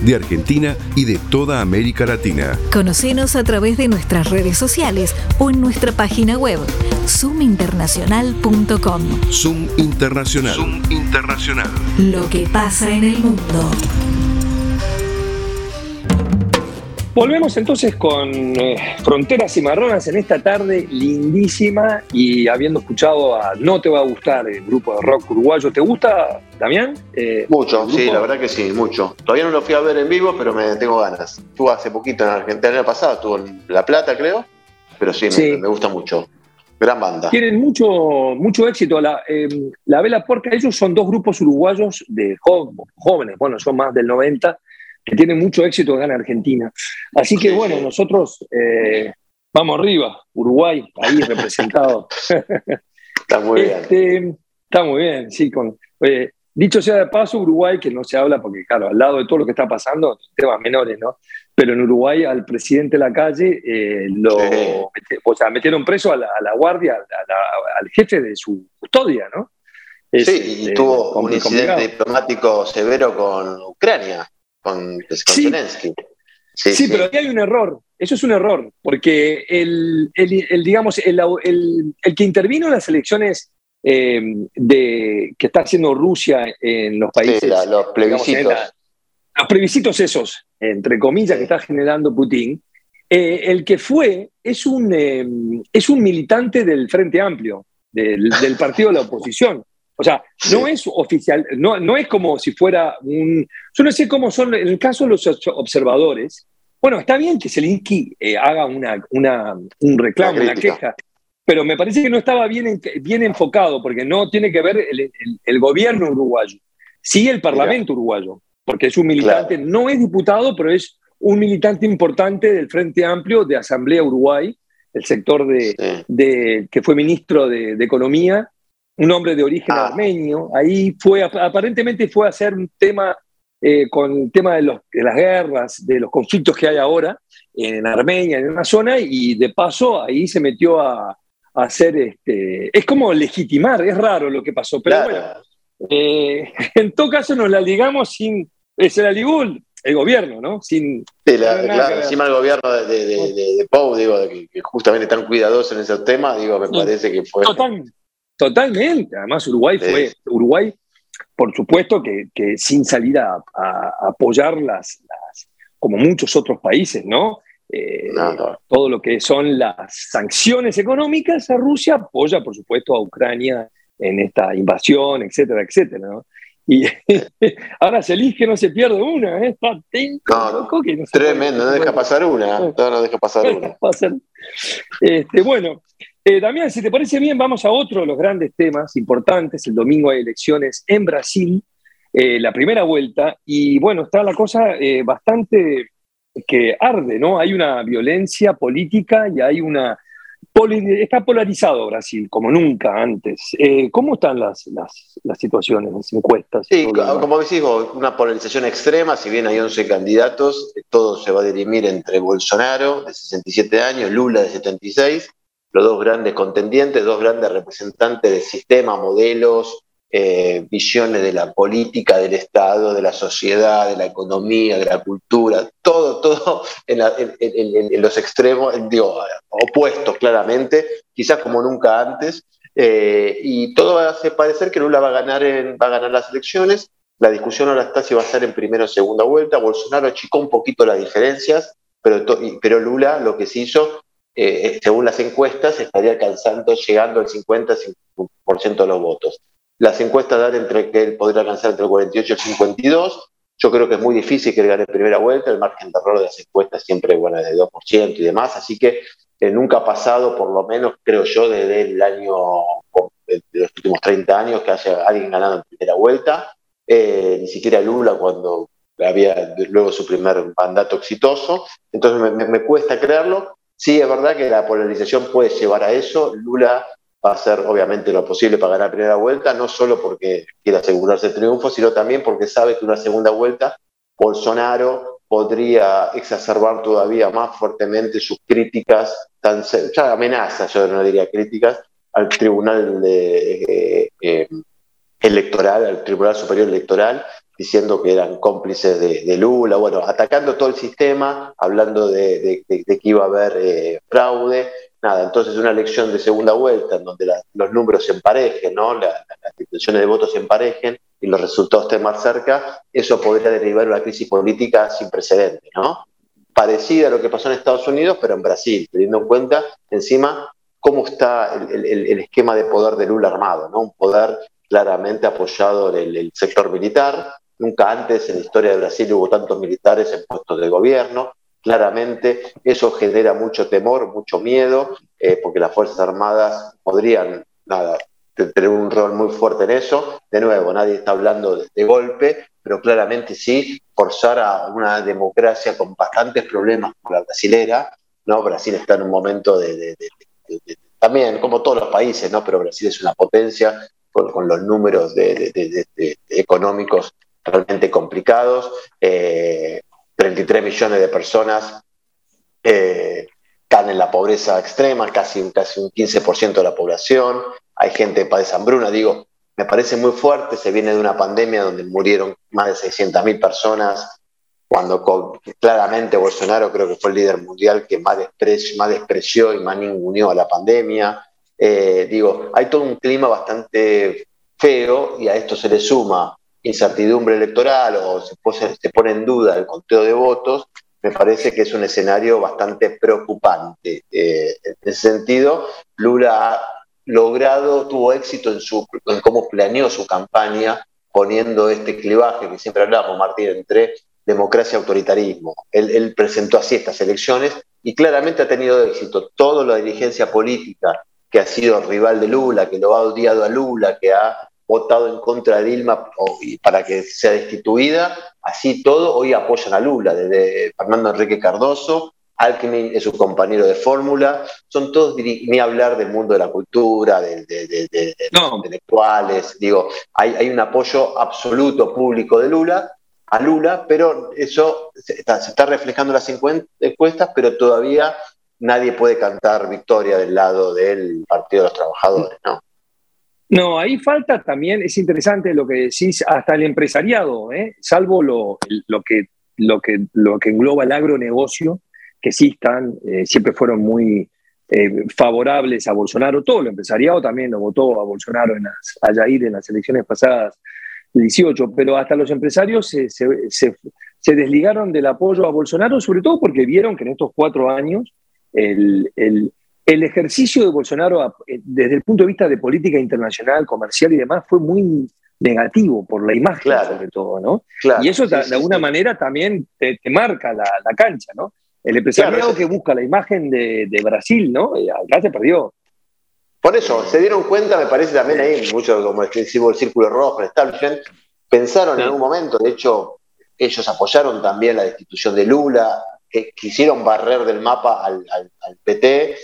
de Argentina y de toda América Latina. Conocenos a través de nuestras redes sociales o en nuestra página web zoominternacional.com. Zoom Internacional. Zoom Internacional. Lo que pasa en el mundo. Volvemos entonces con eh, Fronteras y Marronas en esta tarde lindísima y habiendo escuchado a No Te Va a Gustar, el grupo de rock uruguayo. ¿Te gusta, Damián? Eh, mucho, sí, la verdad que sí, mucho. Todavía no lo fui a ver en vivo, pero me tengo ganas. Estuvo hace poquito en Argentina, el año pasado, estuvo en La Plata, creo, pero sí, Me, gusta mucho. Gran banda. Tienen mucho, mucho éxito. La, eh, la Vela Porca, ellos son dos grupos uruguayos de jóvenes, bueno, son más del 90 que tiene mucho éxito acá en Argentina. Así que bueno, nosotros eh, vamos arriba, Uruguay, ahí representado. está muy bien. Este, está muy bien, sí. Con, eh, dicho sea de paso, Uruguay, que no se habla porque, claro, al lado de todo lo que está pasando, temas menores, ¿no? Pero en Uruguay al presidente de la calle eh, lo o sea, metieron preso a la, guardia, al jefe de su custodia, ¿no? sí, y tuvo un incidente diplomático severo con Ucrania con, sí. Sí, pero ahí hay un error. Eso es un error, porque el, digamos, el, que intervino en las elecciones eh, de, que está haciendo Rusia en los países. los plebiscitos. los plebiscitos esos, entre comillas, que está generando Putin. Eh, el que fue es un, eh, es un militante del Frente Amplio, del, del partido de la oposición. O sea, no es oficial, no, no es como si fuera un... Yo no sé cómo son, en el caso de los observadores, bueno, está bien que Zelinsky eh, haga una, una, un reclamo, una, queja, pero me parece que no estaba bien, bien enfocado, porque no tiene que ver el, el, gobierno uruguayo, sí el parlamento uruguayo, porque es un militante, no es diputado, pero es un militante importante del Frente Amplio de Asamblea Uruguay, el sector de, de que fue ministro de, de Economía un hombre de origen ah. armenio. Ahí fue, aparentemente fue a hacer un tema eh, con el tema de, los, de, las guerras, de los conflictos que hay ahora en Armenia, en una zona, y de paso ahí se metió a, hacer, este, es como legitimar, es raro lo que pasó, pero bueno, eh, en todo caso nos la ligamos sin, se la ligó el gobierno, ¿no? Sin, claro, encima el gobierno de, de, digo, que, justamente tan cuidadoso en ese tema, digo, me parece que fue... Totalmente. Además, Uruguay fue. Uruguay, por supuesto, que, sin salir a, apoyar las, como muchos otros países, eh, ¿no? Todo lo que son las sanciones económicas a Rusia apoya, por supuesto, a Ucrania en esta invasión, etcétera, etcétera. ¿no? Y ahora se elige, no se pierde una, ¿eh? Está no, tremendo, no deja pasar una, no, no deja pasar una. Este, bueno, eh, Damián, si te parece bien, vamos a otro de los grandes temas importantes. El domingo hay elecciones en Brasil, eh, la primera vuelta, y bueno, está la cosa eh, bastante que arde, ¿no? Hay una violencia política y hay una está polarizado Brasil, como nunca antes. ¿Cómo están las, las, situaciones, las encuestas? Sí, como decís una polarización extrema, si bien hay 11 candidatos, todo se va a dirimir entre Bolsonaro, de 67 años, Lula, de 76, los dos grandes contendientes, dos grandes representantes del sistema, modelos, eh, visiones de la política, del Estado, de la sociedad, de la economía, de la cultura, todo, todo en, los extremos, digo, opuestos claramente, quizás como nunca antes, eh, y todo hace parecer que Lula va a, ganar va a ganar las elecciones. La discusión ahora está si va a ser en primera o segunda vuelta. Bolsonaro achicó un poquito las diferencias, pero, pero Lula lo que se hizo, eh, según las encuestas, estaría alcanzando, llegando al 50% de los votos. Las encuestas dan entre que él podría alcanzar entre el 48 y el 52. Yo creo que es muy difícil que él gane primera vuelta. El margen de error de las encuestas siempre bueno, es de 2% y demás. Así que eh, nunca ha pasado, por lo menos creo yo, desde el año, de los últimos 30 años, que haya alguien ganado en primera vuelta. Eh, ni siquiera Lula cuando había luego su primer mandato exitoso. Entonces me, me cuesta creerlo. Sí, es verdad que la polarización puede llevar a eso. Lula va a hacer obviamente lo posible para ganar primera vuelta, no solo porque quiere asegurarse el triunfo, sino también porque sabe que una segunda vuelta Bolsonaro podría exacerbar todavía más fuertemente sus críticas, tan, ya amenazas, yo no diría críticas, al Tribunal eh, eh, Electoral, al Tribunal Superior Electoral, diciendo que eran cómplices de, Lula, bueno, atacando todo el sistema, hablando de, que iba a haber eh, fraude, nada, entonces una elección de segunda vuelta en donde los números se emparejen, ¿no? las intenciones de votos se emparejen y los resultados estén más cerca, eso podría derivar una crisis política sin precedentes, ¿no? Parecida a lo que pasó en Estados Unidos, pero en Brasil, teniendo en cuenta encima cómo está el, esquema de poder de Lula armado, ¿no? Un poder claramente apoyado en el sector militar. Nunca antes en la historia de Brasil hubo tantos militares en puestos de gobierno Claramente eso genera mucho temor, mucho miedo, eh, porque las Fuerzas Armadas podrían tener un rol muy fuerte en eso. De nuevo, nadie está hablando de, golpe, pero claramente sí forzar a una democracia con bastantes problemas como la brasilera. ¿no? Brasil está en un momento de, también, como todos los países, ¿no? pero Brasil es una potencia con, los números económicos realmente complicados. Eh, 33 millones de personas eh, están en la pobreza extrema, casi, casi un 15% de la población, hay gente que padece hambruna, digo, me parece muy fuerte, se viene de una pandemia donde murieron más de 600.000 personas, cuando claramente Bolsonaro creo que fue el líder mundial que más, despreció, más despreció y más ninguneó a la pandemia. Eh, digo, hay todo un clima bastante feo y a esto se le suma incertidumbre electoral o se, pone en duda el conteo de votos, me parece que es un escenario bastante preocupante. Eh, en ese sentido, Lula ha logrado, tuvo éxito en, cómo planeó su campaña, poniendo este clivaje que siempre hablamos, Martín, entre democracia y autoritarismo. Él, él presentó así estas elecciones y claramente ha tenido éxito. Toda la dirigencia política que ha sido rival de Lula, que lo ha odiado a Lula, que ha votado en contra de Dilma para que sea destituida, así todo, hoy apoyan a Lula, desde Fernando Enrique Cardoso, Alckmin es su compañero de fórmula, son todos, ni hablar del mundo de la cultura, de, de, intelectuales, digo, hay, hay, un apoyo absoluto público de Lula, a Lula, pero eso se está, se está reflejando en las encuestas, pero todavía nadie puede cantar victoria del lado del Partido de los Trabajadores, ¿no? No, ahí falta también, es interesante lo que decís, hasta el empresariado, ¿eh? salvo lo, que, lo, que, lo que engloba el agronegocio, que sí están, eh, siempre fueron muy eh, favorables a Bolsonaro. Todo el empresariado también lo votó a Bolsonaro en las, en las elecciones pasadas, 18, pero hasta los empresarios se, se, desligaron del apoyo a Bolsonaro, sobre todo porque vieron que en estos cuatro años el, el el ejercicio de Bolsonaro eh, desde el punto de vista de política internacional, comercial y demás fue muy, negativo por la imagen sobre todo, ¿no? y eso de, alguna manera también te, marca la, cancha, ¿no? El empresariado que busca la imagen de, Brasil, ¿no? acá se perdió. Por eso, se dieron cuenta, me parece también ahí, mucho como decimos el círculo rojo, el establishment, pensaron en algún momento, de hecho, ellos apoyaron también la destitución de Lula, que quisieron barrer del mapa al, PT.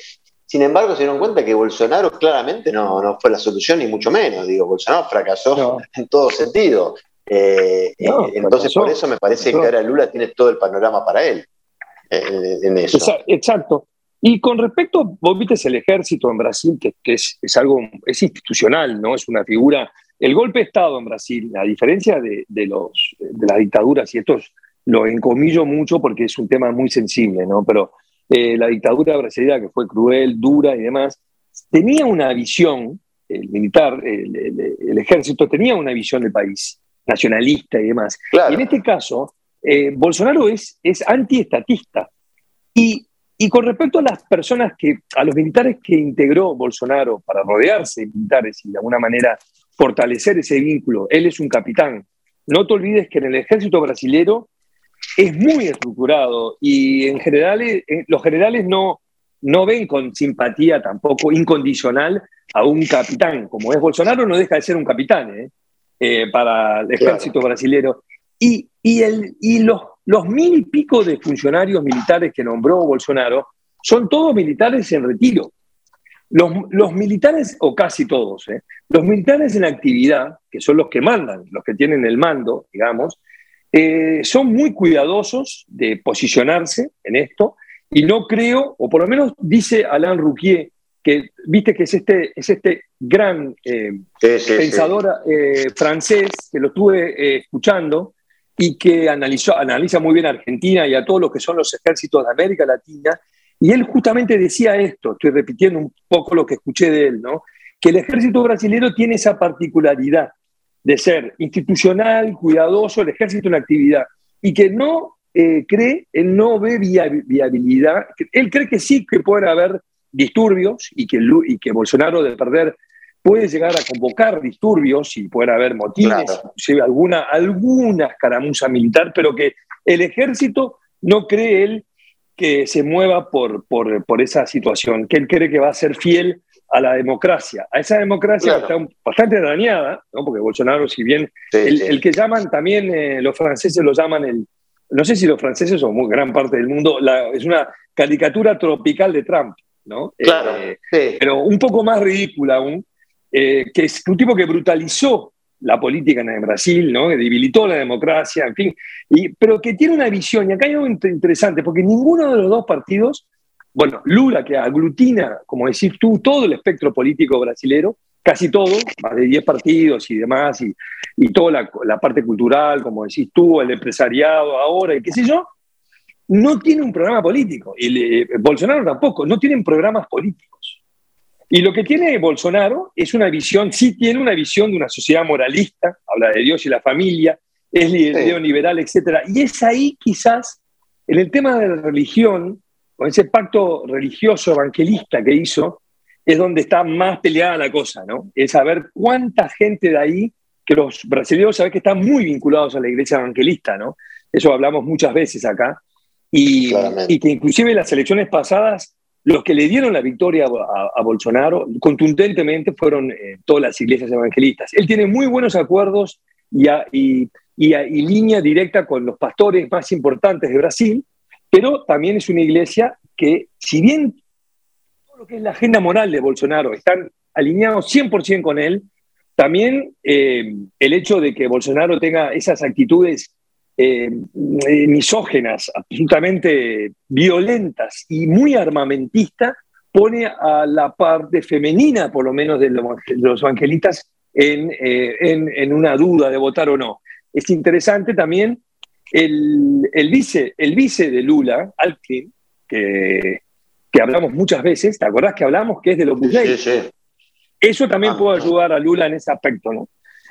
Sin embargo, se dieron cuenta que Bolsonaro claramente no, fue la solución, ni mucho menos. Digo, Bolsonaro fracasó en todo sentido. Eh, eh, entonces, por eso me parece que ahora Lula tiene todo el panorama para él. Eh, en eso. Exacto. Y con respecto, vos viste el ejército en Brasil, que, es, algo, es institucional, ¿no? Es una figura. El golpe de Estado en Brasil, a diferencia de, los, de las dictaduras, y esto lo encomillo mucho porque es un tema muy sensible, ¿no? Pero eh, la dictadura brasileña, que fue cruel, dura y demás, tenía una visión, el militar, el, ejército tenía una visión del país, nacionalista y demás. Y en este caso, eh, Bolsonaro es, es antiestatista. Y y con respecto a las personas que, a los militares que integró Bolsonaro para rodearse de militares y de alguna manera fortalecer ese vínculo, él es un capitán. No te olvides que en el ejército brasilero es muy estructurado y en general eh, los generales no, no ven con simpatía tampoco incondicional a un capitán. Como es Bolsonaro, no deja de ser un capitán ¿eh? Eh, para el ejército brasilero. Y, y, el, y los los mil y pico de funcionarios militares que nombró Bolsonaro son todos militares en retiro. Los, militares, o casi todos, ¿eh? los militares en actividad, que son los que mandan, los que tienen el mando, digamos, eh, son muy cuidadosos de posicionarse en esto y no creo, o por lo menos dice Alain Rouquier, que viste que es este, es este gran eh, pensador francés, que lo estuve escuchando, y que analizó, analiza muy bien a Argentina y a todos los que son los ejércitos de América Latina. Y él justamente decía esto, estoy repitiendo un poco lo que escuché de él, ¿no? que el ejército brasileño tiene esa particularidad de ser institucional, cuidadoso, el ejército en actividad, y que no eh, cree, él no ve viabilidad, él cree que sí que pueden haber disturbios y que, y que Bolsonaro de perder puede llegar a convocar disturbios y puede haber motines, alguna, alguna escaramuza militar, pero que el ejército no cree él que se mueva por, por, esa situación, que él cree que va a ser fiel a la democracia. A esa democracia está bastante dañada, porque Bolsonaro, si bien el, que llaman también, eh, los franceses lo llaman el, no sé si los franceses o muy gran parte del mundo, es una caricatura tropical de Trump, ¿no? Claro, eh, Pero un poco más ridícula aún, eh, que es un tipo que brutalizó la política en Brasil, ¿no? que debilitó la democracia, en fin, y, pero que tiene una visión, y acá hay algo interesante, porque ninguno de los dos partidos, bueno, Lula, que aglutina, como decís tú, todo el espectro político brasilero, casi todo, más de 10 partidos y demás, y, y toda la, la, parte cultural, como decís tú, el empresariado ahora, y qué sé yo, no tiene un programa político. Y Bolsonaro tampoco, no tienen programas políticos. Y lo que tiene Bolsonaro es una visión, sí tiene una visión de una sociedad moralista, habla de Dios y la familia, es neoliberal, etc. Y es ahí quizás, en el tema de la religión, con ese pacto religioso evangelista que hizo, es donde está más peleada la cosa, ¿no? Es saber cuánta gente de ahí, que los brasileños saben que están muy vinculados a la iglesia evangelista, ¿no? Eso hablamos muchas veces acá. Y, y que inclusive en las elecciones pasadas los que le dieron la victoria a, Bolsonaro contundentemente fueron eh, todas las iglesias evangelistas. Él tiene muy buenos acuerdos y, y, línea directa con los pastores más importantes de Brasil, pero también es una iglesia que, si bien todo lo que es la agenda moral de Bolsonaro están alineados 100% con él, también eh, el hecho de que Bolsonaro tenga esas actitudes eh, misógenas, absolutamente violentas y muy armamentistas, pone a la parte femenina, por lo menos, de los evangelistas eh, en, una duda de votar o no. Es interesante también el, vice, el vice de Lula, Alkin, que, que hablamos muchas veces, ¿te acordás que hablamos que es de los sí, Eso también ah, puede ayudar a Lula en ese aspecto, ¿no?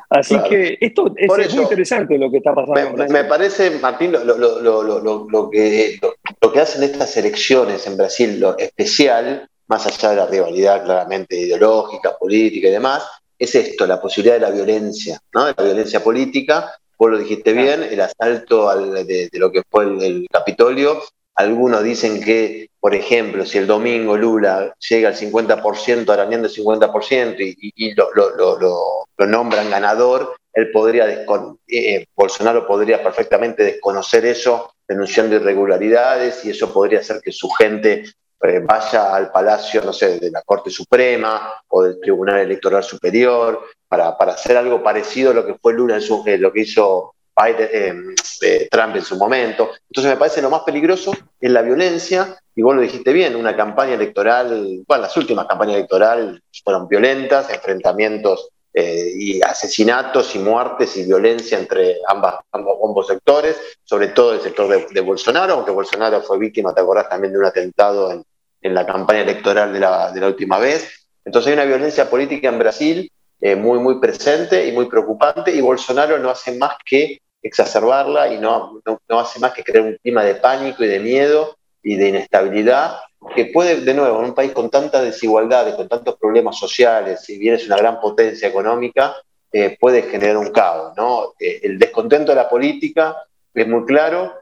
Así que esto es, muy interesante lo que está pasando. Me, parece, Martín, lo, que, lo, que hacen estas elecciones en Brasil, lo especial, más allá de la rivalidad claramente ideológica, política y demás, es esto, la posibilidad de la violencia, ¿no? de la violencia política. Vos lo dijiste bien, el asalto de, lo que fue el, Capitolio. Algunos dicen que, por ejemplo, si el domingo Lula llega al 50%, arañando el 50%, y, y lo, lo, nombran ganador, él podría, eh, Bolsonaro podría perfectamente desconocer eso, denunciando irregularidades, y eso podría hacer que su gente eh, vaya al Palacio, no sé, de la Corte Suprema o del Tribunal Electoral Superior, para, hacer algo parecido a lo que fue Lula en su, eh, lo que hizo eh, Trump en su momento. Entonces me parece lo más peligroso es la violencia, y vos lo dijiste bien, una campaña electoral, bueno, las últimas campañas electorales fueron violentas, enfrentamientos y asesinatos y muertes y violencia entre ambas, ambos, sectores, sobre todo el sector de, de, Bolsonaro, aunque Bolsonaro fue víctima, te acordás también de un atentado en, en la campaña electoral de la, de la, última vez. Entonces hay una violencia política en Brasil eh, muy, muy presente y muy preocupante y Bolsonaro no hace más que exacerbarla y no, no, hace más que crear un clima de pánico y de miedo y de inestabilidad que puede, de nuevo, en un país con tantas desigualdades, con tantos problemas sociales, si bien es una gran potencia económica, eh, puede generar un caos. ¿no? Eh, el descontento de la política es muy claro,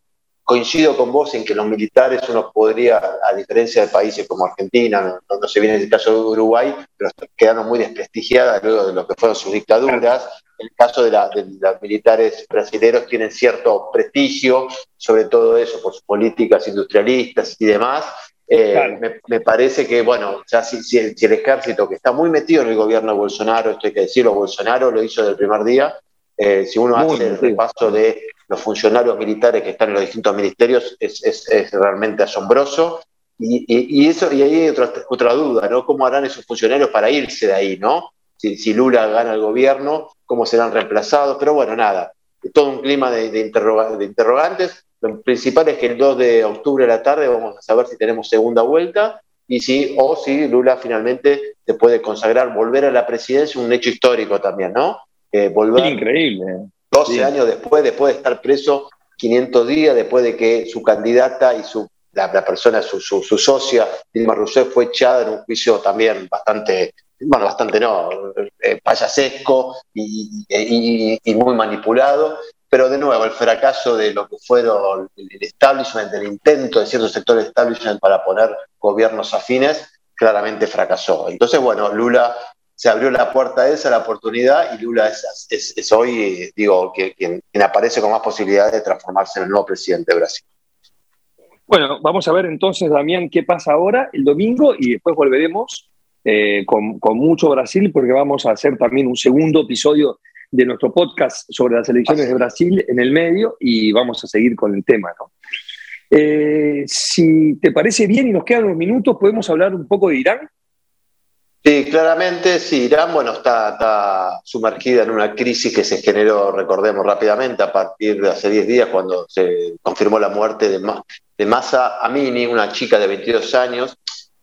coincido con vos en que los militares uno podría, a diferencia de países como Argentina, no, se viene el caso de Uruguay, pero quedaron muy desprestigiadas luego de lo que fueron sus dictaduras. En el caso de, los militares brasileños tienen cierto prestigio, sobre todo eso por sus políticas industrialistas y demás. Eh, me, parece que, bueno, ya si, si, el, ejército que está muy metido en el gobierno de Bolsonaro, esto hay que decirlo, Bolsonaro lo hizo desde el primer día, eh, si uno hace el repaso de los funcionarios militares que están en los distintos ministerios, es, realmente asombroso. Y, eso, y ahí hay otra, otra, duda, ¿no? ¿Cómo harán esos funcionarios para irse de ahí, ¿no? Si, Lula gana el gobierno, ¿cómo serán reemplazados? Pero bueno, nada, todo un clima de, interrogantes. Lo principal es que el 2 de octubre a la tarde vamos a saber si tenemos segunda vuelta y si, o si Lula finalmente se puede consagrar, volver a la presidencia, un hecho histórico también, ¿no? Eh, volver, Increíble. 12 años después, después de estar preso 500 días, después de que su candidata y su, la, persona, su, su, socia, Dilma Rousseff, fue echada en un juicio también bastante, bueno, bastante no, eh, payasesco y, muy manipulado. Pero de nuevo, el fracaso de lo que fueron el establishment, el intento de ciertos sectores de establishment para poner gobiernos afines, claramente fracasó. Entonces, bueno, Lula se abrió la puerta esa, la oportunidad, y Lula es, hoy, digo, quien, aparece con más posibilidades de transformarse en el nuevo presidente de Brasil. Bueno, vamos a ver entonces, Damián, qué pasa ahora el domingo y después volveremos eh, con, mucho Brasil porque vamos a hacer también un segundo episodio de nuestro podcast sobre las elecciones de Brasil en el medio y vamos a seguir con el tema. ¿no? Eh, si te parece bien y nos quedan unos minutos, podemos hablar un poco de Irán. Sí, claramente, sí, Irán, bueno, está, sumergida en una crisis que se generó, recordemos rápidamente, a partir de hace 10 días, cuando se confirmó la muerte de, de Masa Amini, una chica de 22 años,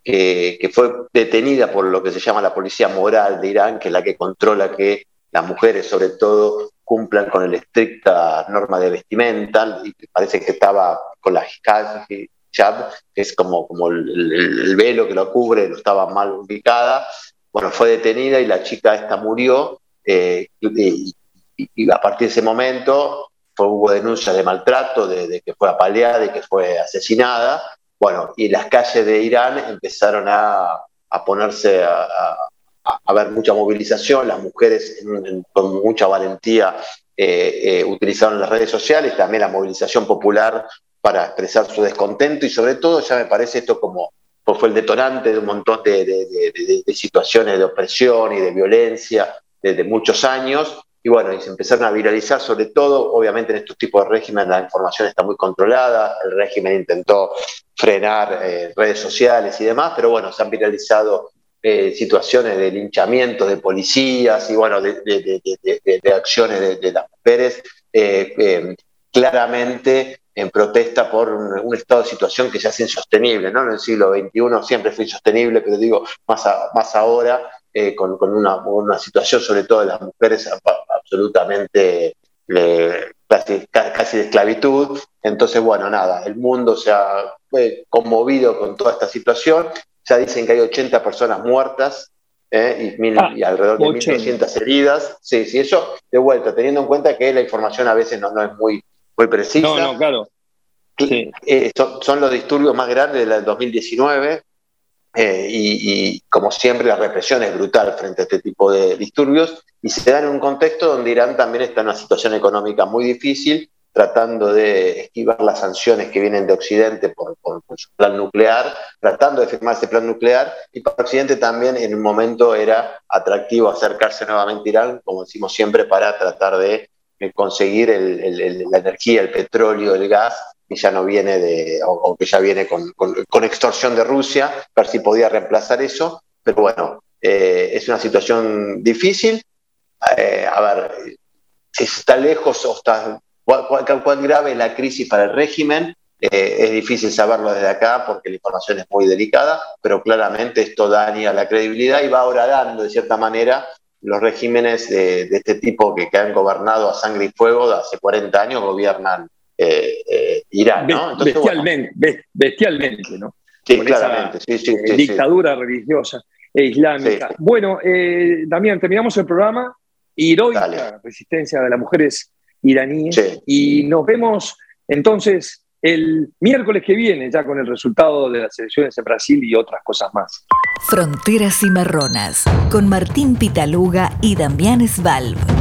que, fue detenida por lo que se llama la policía moral de Irán, que es la que controla que las mujeres, sobre todo, cumplan con la estricta norma de vestimenta, y parece que estaba con la Que es como, como el, velo que lo cubre, no estaba mal ubicada. Bueno, fue detenida y la chica esta murió. Eh, y, a partir de ese momento hubo denuncias de maltrato, de, que fue apaleada y que fue asesinada. Bueno, y las calles de Irán empezaron a, ponerse a, a, ver mucha movilización, las mujeres con mucha valentía eh, eh, utilizaron las redes sociales, también la movilización popular para expresar su descontento y sobre todo ya me parece esto como pues fue el detonante de un montón de, situaciones de opresión y de violencia desde muchos años. Y bueno, y se empezaron a viralizar, sobre todo, obviamente en estos tipos de régimen la información está muy controlada, el régimen intentó frenar eh, redes sociales y demás, pero bueno, se han viralizado eh, situaciones de linchamiento de policías y bueno, de, acciones de, las mujeres, eh, claramente en protesta por un, estado de situación que se hace insostenible, ¿no? En el siglo XXI siempre fue insostenible, pero digo, más, más ahora, eh, con, una, situación sobre todo de las mujeres absolutamente eh, casi, de esclavitud. Entonces, bueno, nada, el mundo se ha conmovido con toda esta situación. Ya dicen que hay 80 personas muertas ¿eh? y, ah, y, alrededor de 1.200 heridas. Sí, sí, eso de vuelta, teniendo en cuenta que la información a veces no, no es muy, muy precisa. No, no, claro. Eh, son, los disturbios más grandes del 2019 eh, y, como siempre la represión es brutal frente a este tipo de disturbios y se da en un contexto donde Irán también está en una situación económica muy difícil tratando de esquivar las sanciones que vienen de Occidente por, su plan nuclear, tratando de firmar ese plan nuclear, y para Occidente también en un momento era atractivo acercarse nuevamente a Irán, como decimos siempre, para tratar de, conseguir la energía, el petróleo, el gas, que ya no viene de, o, que ya viene con, extorsión de Rusia, ver si podía reemplazar eso, pero bueno, eh, es una situación difícil. Eh, a ver, está lejos o está cuán, grave es la crisis para el régimen. Eh, es difícil saberlo desde acá porque la información es muy delicada, pero claramente esto daña la credibilidad y va ahora dando, de cierta manera, los regímenes de, este tipo que, han gobernado a sangre y fuego de hace 40 años gobiernan eh, eh, Irán, ¿no? bestialmente, bestialmente, ¿no? Sí, claramente, sí, sí, dictadura religiosa e islámica. Bueno, Damián, terminamos el programa. Heroica resistencia de las mujeres iraníes. Y nos vemos entonces el miércoles que viene ya con el resultado de las elecciones en Brasil y otras cosas más. Fronteras y Marronas con Martín Pitaluga y Damián Svalb.